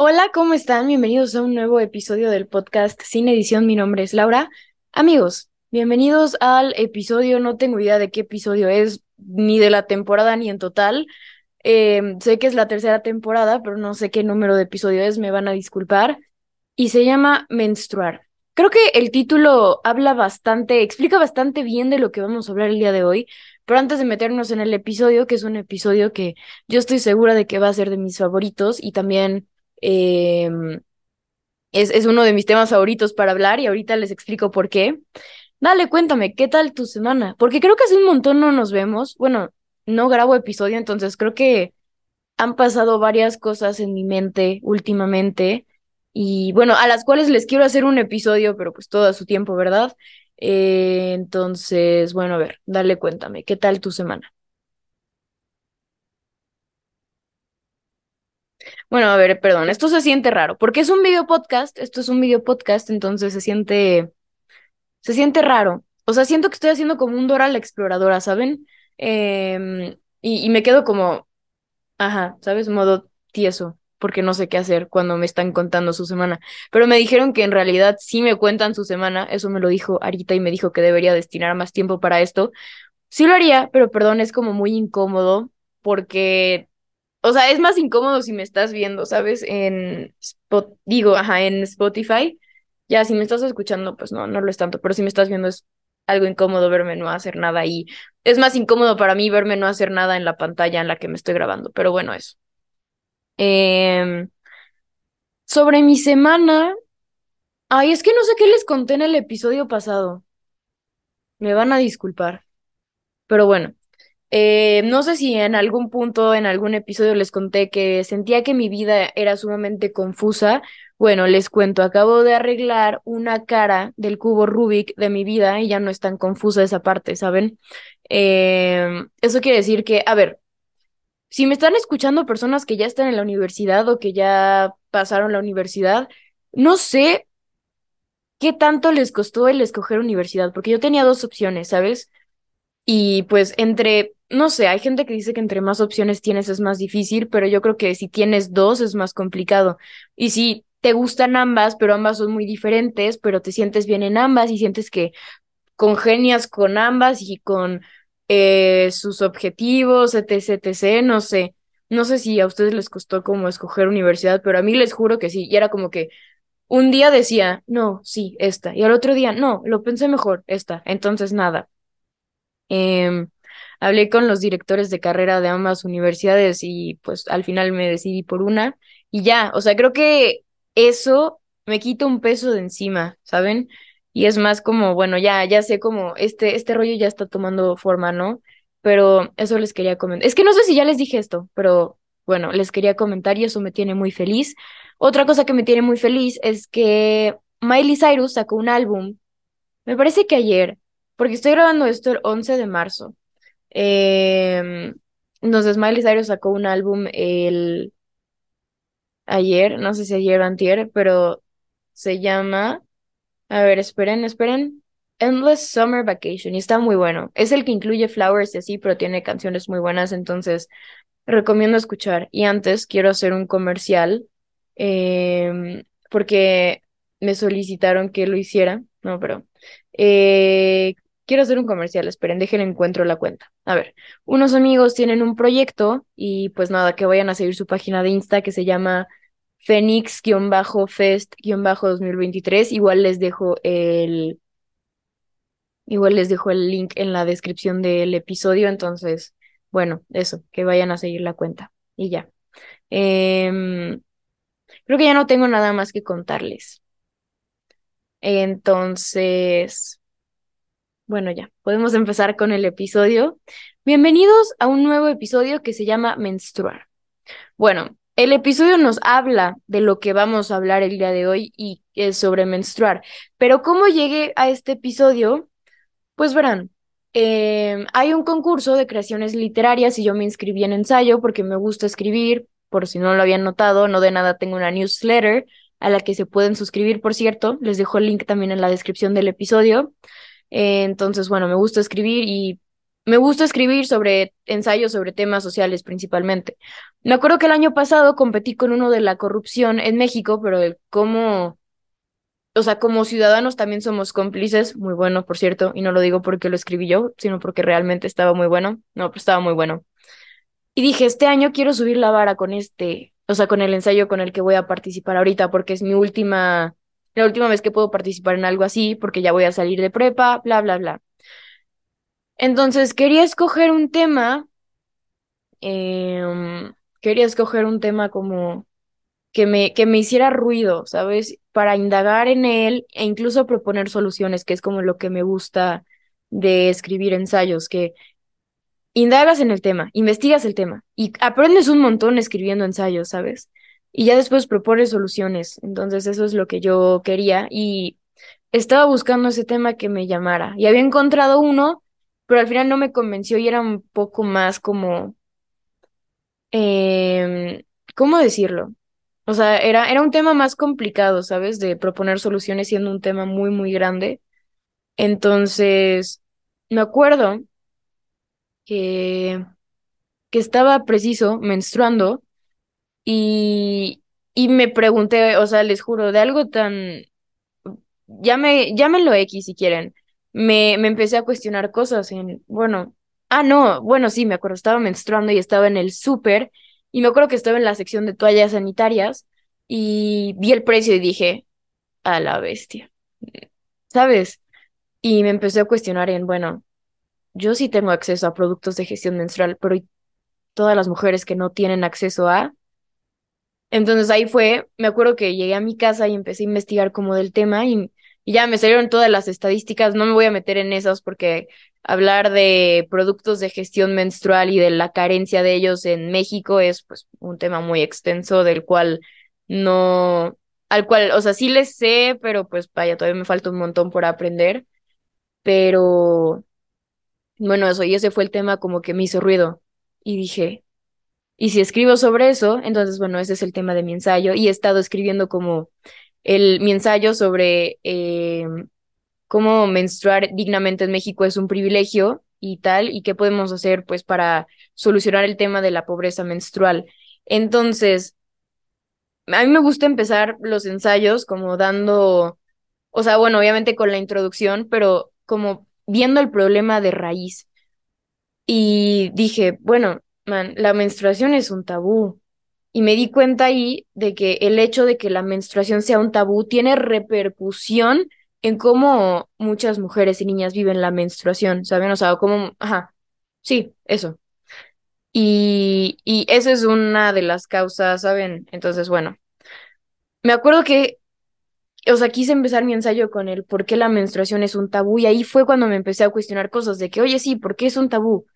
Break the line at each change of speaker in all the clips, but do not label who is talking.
Hola, ¿cómo están? Bienvenidos a un nuevo episodio del podcast Sin Edición. Mi nombre es Laura. Amigos, bienvenidos al episodio. No tengo idea de qué episodio es, ni de la temporada ni en total. Em, sé que es la tercera temporada, pero no sé qué número de episodio es, me van a disculpar. Y se llama Menstruar. Creo que el título habla bastante, explica bastante bien de lo que vamos a hablar el día de hoy. Pero antes de meternos en el episodio, que es un episodio que yo estoy segura de que va a ser de mis favoritos y también Em, es, es uno de mis temas favoritos para hablar y ahorita les explico por qué. Dale, cuéntame, ¿qué tal tu semana? Porque creo que hace un montón no nos vemos. Bueno, no grabo episodio, entonces creo que han pasado varias cosas en mi mente últimamente y bueno, a las cuales les quiero hacer un episodio, pero pues todo a su tiempo, ¿verdad? Eh, entonces, bueno, a ver, dale, cuéntame, ¿qué tal tu semana? Bueno, a ver, perdón, esto se siente raro, porque es un video podcast, esto es un video podcast, entonces se siente, se siente raro. O sea, siento que estoy haciendo como un Dora la exploradora, ¿saben? Em, y, y me quedo como, ajá, ¿sabes? Modo tieso, porque no sé qué hacer cuando me están contando su semana. Pero me dijeron que en realidad sí me cuentan su semana, eso me lo dijo Arita y me dijo que debería destinar más tiempo para esto. Sí lo haría, pero perdón, es como muy incómodo porque o sea, es más incómodo si me estás viendo, ¿sabes? En Spot, digo, ajá, en Spotify. Ya, si me estás escuchando, pues no, no lo es tanto, pero si me estás viendo es algo incómodo verme no hacer nada y es más incómodo para mí verme no hacer nada en la pantalla en la que me estoy grabando, pero bueno, eso. Em, sobre mi semana, ay, es que no sé qué les conté en el episodio pasado. Me van a disculpar, pero bueno. Eh, no sé si en algún punto, en algún episodio les conté que sentía que mi vida era sumamente confusa. Bueno, les cuento, acabo de arreglar una cara del cubo Rubik de mi vida y ya no es tan confusa esa parte, ¿saben? Eh, eso quiere decir que, a ver, si me están escuchando personas que ya están en la universidad o que ya pasaron la universidad, no sé qué tanto les costó el escoger universidad, porque yo tenía dos opciones, ¿sabes? Y pues entre no sé, hay gente que dice que entre más opciones tienes es más difícil, pero yo creo que si tienes dos es más complicado. Y si te gustan ambas, pero ambas son muy diferentes, pero te sientes bien en ambas y sientes que congenias con ambas y con eh, sus objetivos, etc, etc, no sé. No sé si a ustedes les costó como escoger universidad, pero a mí les juro que sí. Y era como que un día decía, no, sí, esta. Y al otro día, no, lo pensé mejor, esta. Entonces, nada. Eh, hablé con los directores de carrera de ambas universidades y pues al final me decidí por una y ya, o sea, creo que eso me quita un peso de encima, ¿saben? Y es más como, bueno, ya, ya sé como este, este rollo ya está tomando forma, ¿no? Pero eso les quería comentar. Es que no sé si ya les dije esto, pero bueno, les quería comentar y eso me tiene muy feliz. Otra cosa que me tiene muy feliz es que Miley Cyrus sacó un álbum, me parece que ayer, porque estoy grabando esto el 11 de marzo. Entonces Miley Cyrus sacó un álbum el ayer, no sé si ayer o antier, pero se llama, a ver, esperen, esperen, Endless Summer Vacation y está muy bueno. Es el que incluye Flowers y así, pero tiene canciones muy buenas, entonces recomiendo escuchar. Y antes quiero hacer un comercial eh, porque me solicitaron que lo hiciera, no, pero eh, Quiero hacer un comercial, esperen, déjenme encuentro la cuenta. A ver, unos amigos tienen un proyecto y pues nada, que vayan a seguir su página de Insta que se llama Phoenix-Fest-2023. Igual les dejo el igual les dejo el link en la descripción del episodio, entonces, bueno, eso, que vayan a seguir la cuenta y ya. Em, creo que ya no tengo nada más que contarles. Entonces, bueno, ya, podemos empezar con el episodio. Bienvenidos a un nuevo episodio que se llama Menstruar. Bueno, el episodio nos habla de lo que vamos a hablar el día de hoy y es sobre menstruar. Pero cómo llegué a este episodio, pues verán, em, hay un concurso de creaciones literarias y yo me inscribí en ensayo porque me gusta escribir, por si no lo habían notado, no de nada tengo una newsletter a la que se pueden suscribir, por cierto, les dejo el link también en la descripción del episodio. Eh, entonces, bueno, me gusta escribir y me gusta escribir sobre ensayos sobre temas sociales principalmente. Me acuerdo que el año pasado competí con uno de la corrupción en México, pero el cómo, o sea, como ciudadanos también somos cómplices, muy bueno, por cierto, y no lo digo porque lo escribí yo, sino porque realmente estaba muy bueno. No, pero estaba muy bueno. Y dije, este año quiero subir la vara con este, o sea, con el ensayo con el que voy a participar ahorita, porque es mi última, la última vez que puedo participar en algo así, porque ya voy a salir de prepa, bla, bla, bla. Entonces quería escoger un tema, em, quería escoger un tema como que me, que me hiciera ruido, ¿sabes? Para indagar en él e incluso proponer soluciones, que es como lo que me gusta de escribir ensayos, que indagas en el tema, investigas el tema y aprendes un montón escribiendo ensayos, ¿sabes? Y ya después propones soluciones. Entonces eso es lo que yo quería y estaba buscando ese tema que me llamara y había encontrado uno pero al final no me convenció y era un poco más como, eh, ¿cómo decirlo? O sea, era, era un tema más complicado, ¿sabes? De proponer soluciones siendo un tema muy, muy grande. Entonces, me acuerdo que, que estaba preciso menstruando y, y me pregunté, o sea, les juro, de algo tan, llame, llámenlo X si quieren, me, me empecé a cuestionar cosas en, bueno, ah, no, bueno, sí, me acuerdo, estaba menstruando y estaba en el súper y me acuerdo que estaba en la sección de toallas sanitarias y vi el precio y dije, a la bestia, ¿sabes? Y me empecé a cuestionar en, bueno, yo sí tengo acceso a productos de gestión menstrual, pero todas las mujeres que no tienen acceso a... Entonces ahí fue, me acuerdo que llegué a mi casa y empecé a investigar como del tema y ya me salieron todas las estadísticas, no me voy a meter en esas porque hablar de productos de gestión menstrual y de la carencia de ellos en México es pues un tema muy extenso del cual no, al cual, o sea, sí les sé, pero pues vaya, todavía me falta un montón por aprender, pero bueno, eso, y ese fue el tema como que me hizo ruido y dije, y si escribo sobre eso, entonces bueno, ese es el tema de mi ensayo y he estado escribiendo como el, mi ensayo sobre eh, cómo menstruar dignamente en México es un privilegio y tal, y qué podemos hacer pues para solucionar el tema de la pobreza menstrual. Entonces, a mí me gusta empezar los ensayos como dando, o sea, bueno, obviamente con la introducción, pero como viendo el problema de raíz. Y dije, bueno, man, la menstruación es un tabú. Y me di cuenta ahí de que el hecho de que la menstruación sea un tabú tiene repercusión en cómo muchas mujeres y niñas viven la menstruación, ¿saben? O sea, cómo, ajá, sí, eso. Y, y es una de las causas, ¿saben? Entonces, bueno, me acuerdo que, o sea, quise empezar mi ensayo con el por qué la menstruación es un tabú y ahí fue cuando me empecé a cuestionar cosas de que, oye, sí, ¿por qué es un tabú?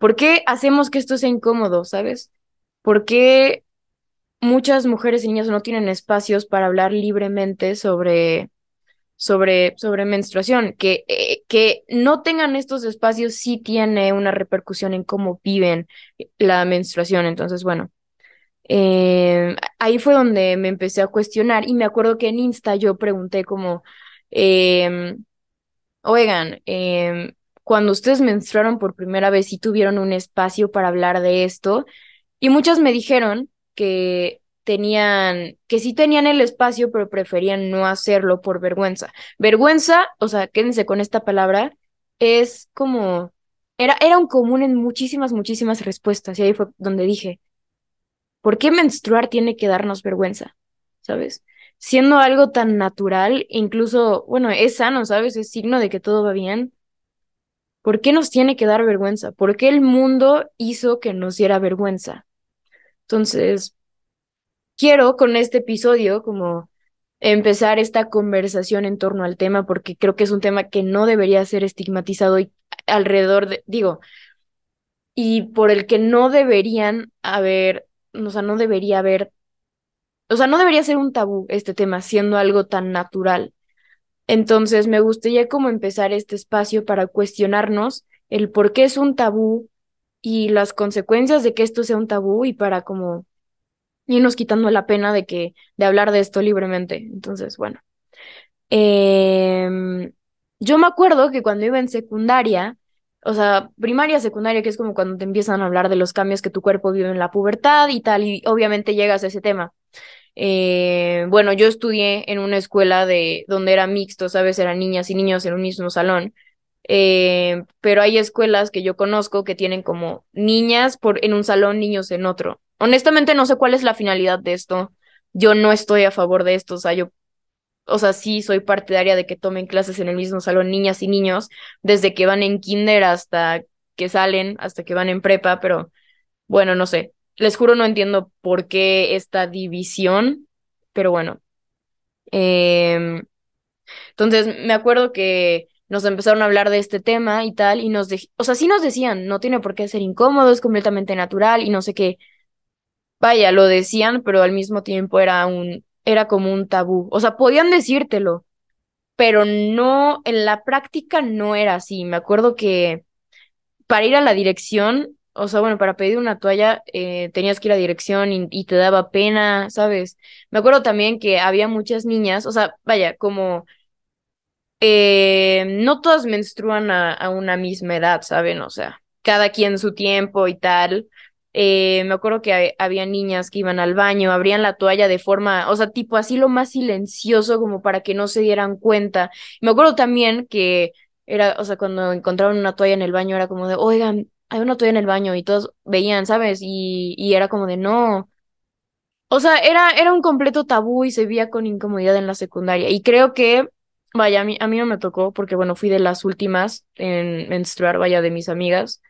¿Por qué hacemos que esto sea incómodo, ¿sabes? ¿Por qué muchas mujeres y niñas no tienen espacios para hablar libremente sobre, sobre, sobre menstruación. Que, eh, que no tengan estos espacios sí tiene una repercusión en cómo viven la menstruación. Entonces, bueno, eh, ahí fue donde me empecé a cuestionar y me acuerdo que en Insta yo pregunté como, em, oigan, em, cuando ustedes menstruaron por primera vez y tuvieron un espacio para hablar de esto, y muchas me dijeron que tenían, que sí tenían el espacio, pero preferían no hacerlo por vergüenza. Vergüenza, o sea, quédense con esta palabra, es como, era, era un común en muchísimas, muchísimas respuestas. Y ahí fue donde dije, ¿por qué menstruar tiene que darnos vergüenza? ¿Sabes? Siendo algo tan natural, incluso, bueno, es sano, ¿sabes? Es signo de que todo va bien. ¿Por qué nos tiene que dar vergüenza? ¿Por qué el mundo hizo que nos diera vergüenza? Entonces, quiero con este episodio como empezar esta conversación en torno al tema porque creo que es un tema que no debería ser estigmatizado y alrededor de, digo, y por el que no deberían haber, o sea, no debería haber, o sea, no debería ser un tabú este tema siendo algo tan natural. Entonces, me gustaría como empezar este espacio para cuestionarnos el por qué es un tabú y las consecuencias de que esto sea un tabú y para como irnos quitando la pena de que de hablar de esto libremente. Entonces, bueno. Em, yo me acuerdo que cuando iba en secundaria, o sea, primaria, secundaria, que es como cuando te empiezan a hablar de los cambios que tu cuerpo vive en la pubertad y tal, y obviamente llegas a ese tema. Eh, bueno, yo estudié en una escuela de donde era mixto, ¿sabes? Eran niñas y niños en un mismo salón. Eh, pero hay escuelas que yo conozco que tienen como niñas por, en un salón, niños en otro. Honestamente no sé cuál es la finalidad de esto. Yo no estoy a favor de esto, o sea, yo, o sea, sí soy partidaria de que tomen clases en el mismo salón niñas y niños, desde que van en kinder hasta que salen, hasta que van en prepa, pero bueno, no sé. Les juro no entiendo por qué esta división, pero bueno. Em, entonces, me acuerdo que nos empezaron a hablar de este tema y tal, y nos, o sea, sí nos decían, no tiene por qué ser incómodo, es completamente natural y no sé qué. Vaya, lo decían, pero al mismo tiempo era un, era como un tabú. O sea, podían decírtelo, pero no, en la práctica no era así. Me acuerdo que para ir a la dirección, o sea, bueno, para pedir una toalla eh, tenías que ir a dirección y, te daba pena, ¿sabes? Me acuerdo también que había muchas niñas, o sea, vaya, como eh, no todas menstruan a, una misma edad, ¿saben? O sea, cada quien su tiempo y tal. Eh, me acuerdo que había niñas que iban al baño, abrían la toalla de forma, o sea, tipo así lo más silencioso como para que no se dieran cuenta. Me acuerdo también que era, o sea, cuando encontraban una toalla en el baño era como de, oigan, hay una toalla en el baño y todos veían, ¿sabes? Y, y era como de, no. O sea, era, era un completo tabú y se veía con incomodidad en la secundaria. Y creo que Vaya, a mí, a mí no me tocó porque, bueno, fui de las últimas en menstruar, vaya, de mis amigas.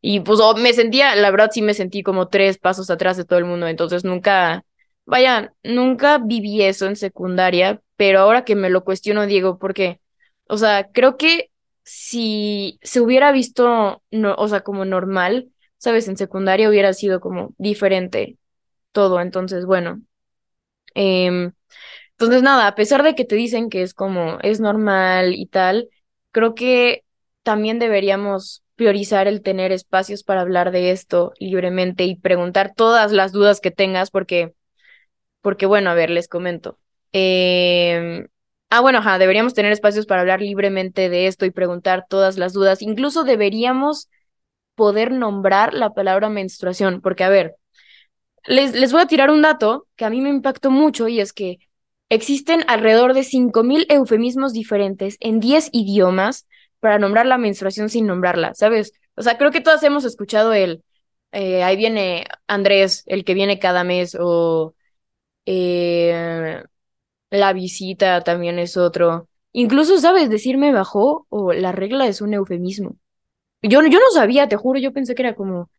Y pues oh, me sentía, la verdad sí me sentí como tres pasos atrás de todo el mundo. Entonces nunca, vaya, nunca viví eso en secundaria, pero ahora que me lo cuestiono, Diego, porque, o sea, creo que si se hubiera visto, no, o sea, como normal, sabes, en secundaria hubiera sido como diferente todo. Entonces, bueno. Eh, entonces, nada, a pesar de que te dicen que es como, es normal y tal, creo que también deberíamos priorizar el tener espacios para hablar de esto libremente y preguntar todas las dudas que tengas, porque, porque bueno, a ver, les comento. Eh... Ah, bueno, ajá, deberíamos tener espacios para hablar libremente de esto y preguntar todas las dudas. Incluso deberíamos poder nombrar la palabra menstruación, porque a ver, les, les voy a tirar un dato que a mí me impactó mucho y es que Existen alrededor de 5.000 eufemismos diferentes en 10 idiomas para nombrar la menstruación sin nombrarla, ¿sabes? O sea, creo que todas hemos escuchado el, eh, ahí viene Andrés, el que viene cada mes, o eh, la visita también es otro. Incluso, ¿sabes? Decirme bajó o la regla es un eufemismo. Yo, yo no sabía, te juro, yo pensé que era como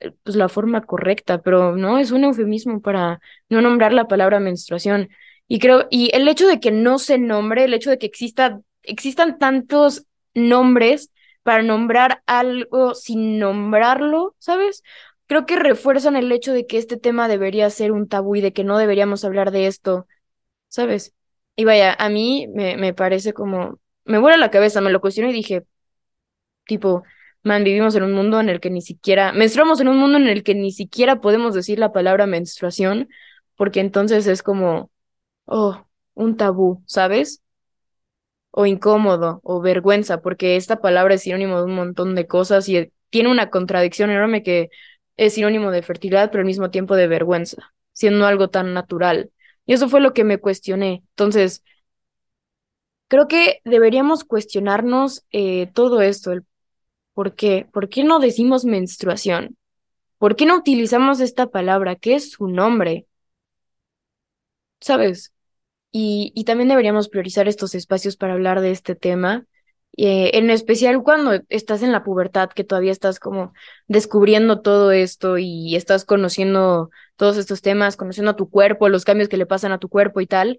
eh, pues la forma correcta, pero no, es un eufemismo para no nombrar la palabra menstruación. Y creo, y el hecho de que no se nombre, el hecho de que exista, existan tantos nombres para nombrar algo sin nombrarlo, ¿sabes? Creo que refuerzan el hecho de que este tema debería ser un tabú y de que no deberíamos hablar de esto, ¿sabes? Y vaya, a mí me, me parece como, me vuela la cabeza, me lo cuestioné y dije, tipo, man, vivimos en un mundo en el que ni siquiera, menstruamos en un mundo en el que ni siquiera podemos decir la palabra menstruación, porque entonces es como, oh, un tabú, ¿sabes? O incómodo, o vergüenza, porque esta palabra es sinónimo de un montón de cosas y tiene una contradicción enorme que es sinónimo de fertilidad, pero al mismo tiempo de vergüenza, siendo algo tan natural. Y eso fue lo que me cuestioné. Entonces, creo que deberíamos cuestionarnos eh, todo esto, el por qué, por qué no decimos menstruación, por qué no utilizamos esta palabra, qué es su nombre, ¿sabes? Y, y también deberíamos priorizar estos espacios para hablar de este tema, eh, en especial cuando estás en la pubertad, que todavía estás como descubriendo todo esto y estás conociendo todos estos temas, conociendo a tu cuerpo, los cambios que le pasan a tu cuerpo y tal.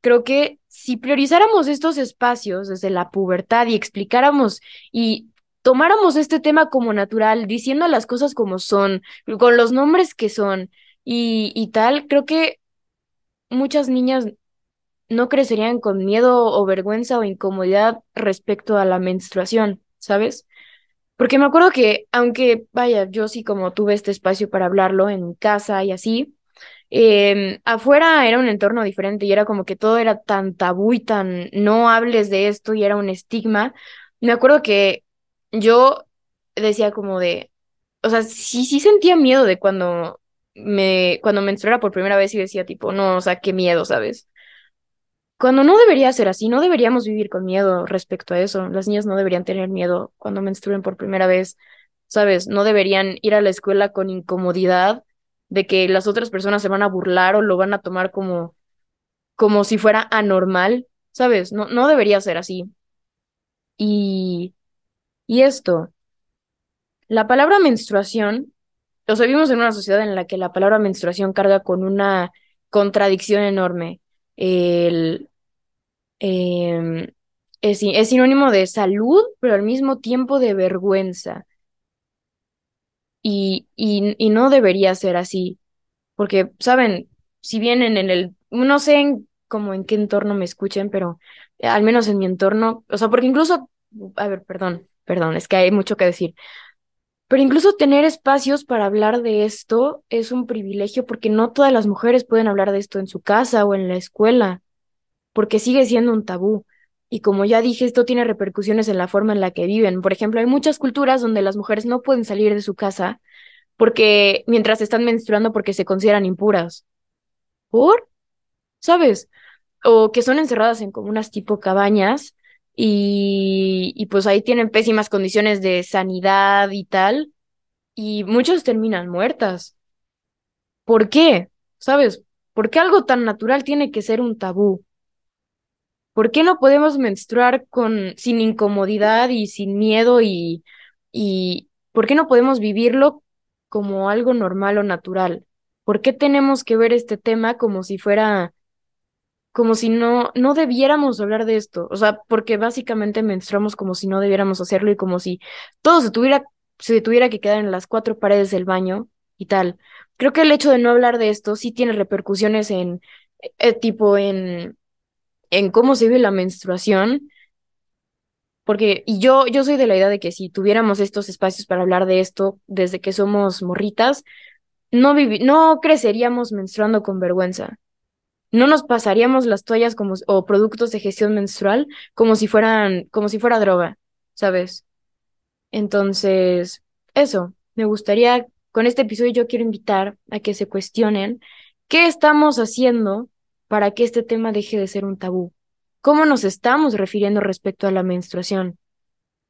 Creo que si priorizáramos estos espacios desde la pubertad y explicáramos y tomáramos este tema como natural, diciendo las cosas como son, con los nombres que son y, y tal, creo que muchas niñas no crecerían con miedo o vergüenza o incomodidad respecto a la menstruación, ¿sabes? Porque me acuerdo que, aunque, vaya, yo sí como tuve este espacio para hablarlo en mi casa y así, em, afuera era un entorno diferente y era como que todo era tan tabú y tan no hables de esto y era un estigma. Me acuerdo que yo decía como de, o sea, sí, sí sentía miedo de cuando me, cuando menstruara por primera vez y decía tipo, no, o sea, qué miedo, ¿sabes? Cuando no debería ser así, no deberíamos vivir con miedo respecto a eso. Las niñas no deberían tener miedo cuando menstruen por primera vez, ¿sabes? No deberían ir a la escuela con incomodidad de que las otras personas se van a burlar o lo van a tomar como, como si fuera anormal, ¿sabes? No, no debería ser así. Y, y esto, la palabra menstruación, o sea, vivimos en una sociedad en la que la palabra menstruación carga con una contradicción enorme. El, em, es, es sinónimo de salud, pero al mismo tiempo de vergüenza. Y, y, y no debería ser así, porque, ¿saben? Si vienen en el, no sé en, como en qué entorno me escuchen, pero eh, al menos en mi entorno, o sea, porque incluso, a ver, perdón, perdón, es que hay mucho que decir, pero incluso tener espacios para hablar de esto es un privilegio porque no todas las mujeres pueden hablar de esto en su casa o en la escuela, porque sigue siendo un tabú. Y como ya dije, esto tiene repercusiones en la forma en la que viven. Por ejemplo, hay muchas culturas donde las mujeres no pueden salir de su casa porque mientras están menstruando porque se consideran impuras. ¿Por? ¿Sabes? O que son encerradas en como unas tipo cabañas y, y pues ahí tienen pésimas condiciones de sanidad y tal, y muchos terminan muertas. ¿Por qué? ¿Sabes? ¿Por qué algo tan natural tiene que ser un tabú? ¿Por qué no podemos menstruar con, sin incomodidad y sin miedo y, y por qué no podemos vivirlo como algo normal o natural? ¿Por qué tenemos que ver este tema como si fuera como si no, no debiéramos hablar de esto, o sea, porque básicamente menstruamos como si no debiéramos hacerlo y como si todo se tuviera, se tuviera que quedar en las cuatro paredes del baño y tal. Creo que el hecho de no hablar de esto sí tiene repercusiones en, eh, tipo, en, en cómo se vive la menstruación, porque, y yo, yo soy de la idea de que si tuviéramos estos espacios para hablar de esto desde que somos morritas, no, no creceríamos menstruando con vergüenza no nos pasaríamos las toallas como, o productos de gestión menstrual como si fueran, como si fuera droga, ¿sabes? Entonces, eso, me gustaría, con este episodio yo quiero invitar a que se cuestionen qué estamos haciendo para que este tema deje de ser un tabú. ¿Cómo nos estamos refiriendo respecto a la menstruación?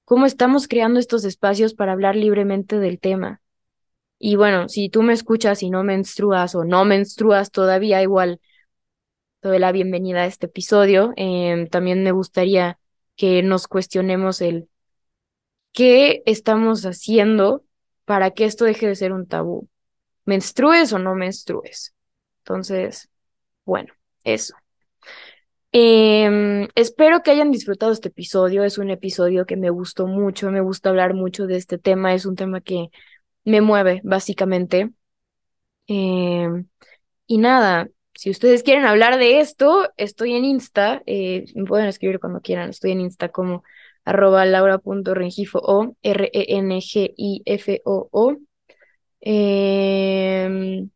¿Cómo estamos creando estos espacios para hablar libremente del tema? Y bueno, si tú me escuchas y no menstruas o no menstruas todavía, igual doy la bienvenida a este episodio. Em, también me gustaría que nos cuestionemos el qué estamos haciendo para que esto deje de ser un tabú. ¿Menstrues o no menstrues? Entonces, bueno, eso. Em, espero que hayan disfrutado este episodio. Es un episodio que me gustó mucho, me gusta hablar mucho de este tema. Es un tema que me mueve, básicamente. Em, y nada, si ustedes quieren hablar de esto, estoy en Insta, eh, me pueden escribir cuando quieran, estoy en Insta como arroba laura.rengifo o R-E-N-G-I-F-O-O. Em,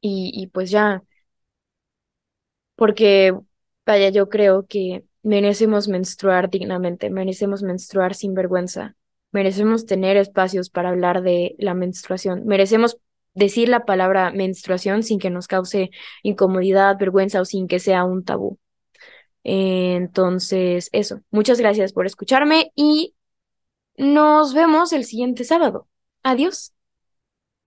y, y pues ya, porque, vaya, yo creo que merecemos menstruar dignamente, merecemos menstruar sin vergüenza, merecemos tener espacios para hablar de la menstruación, merecemos decir la palabra menstruación sin que nos cause incomodidad, vergüenza o sin que sea un tabú. Entonces, eso. Muchas gracias por escucharme y nos vemos el siguiente sábado. Adiós.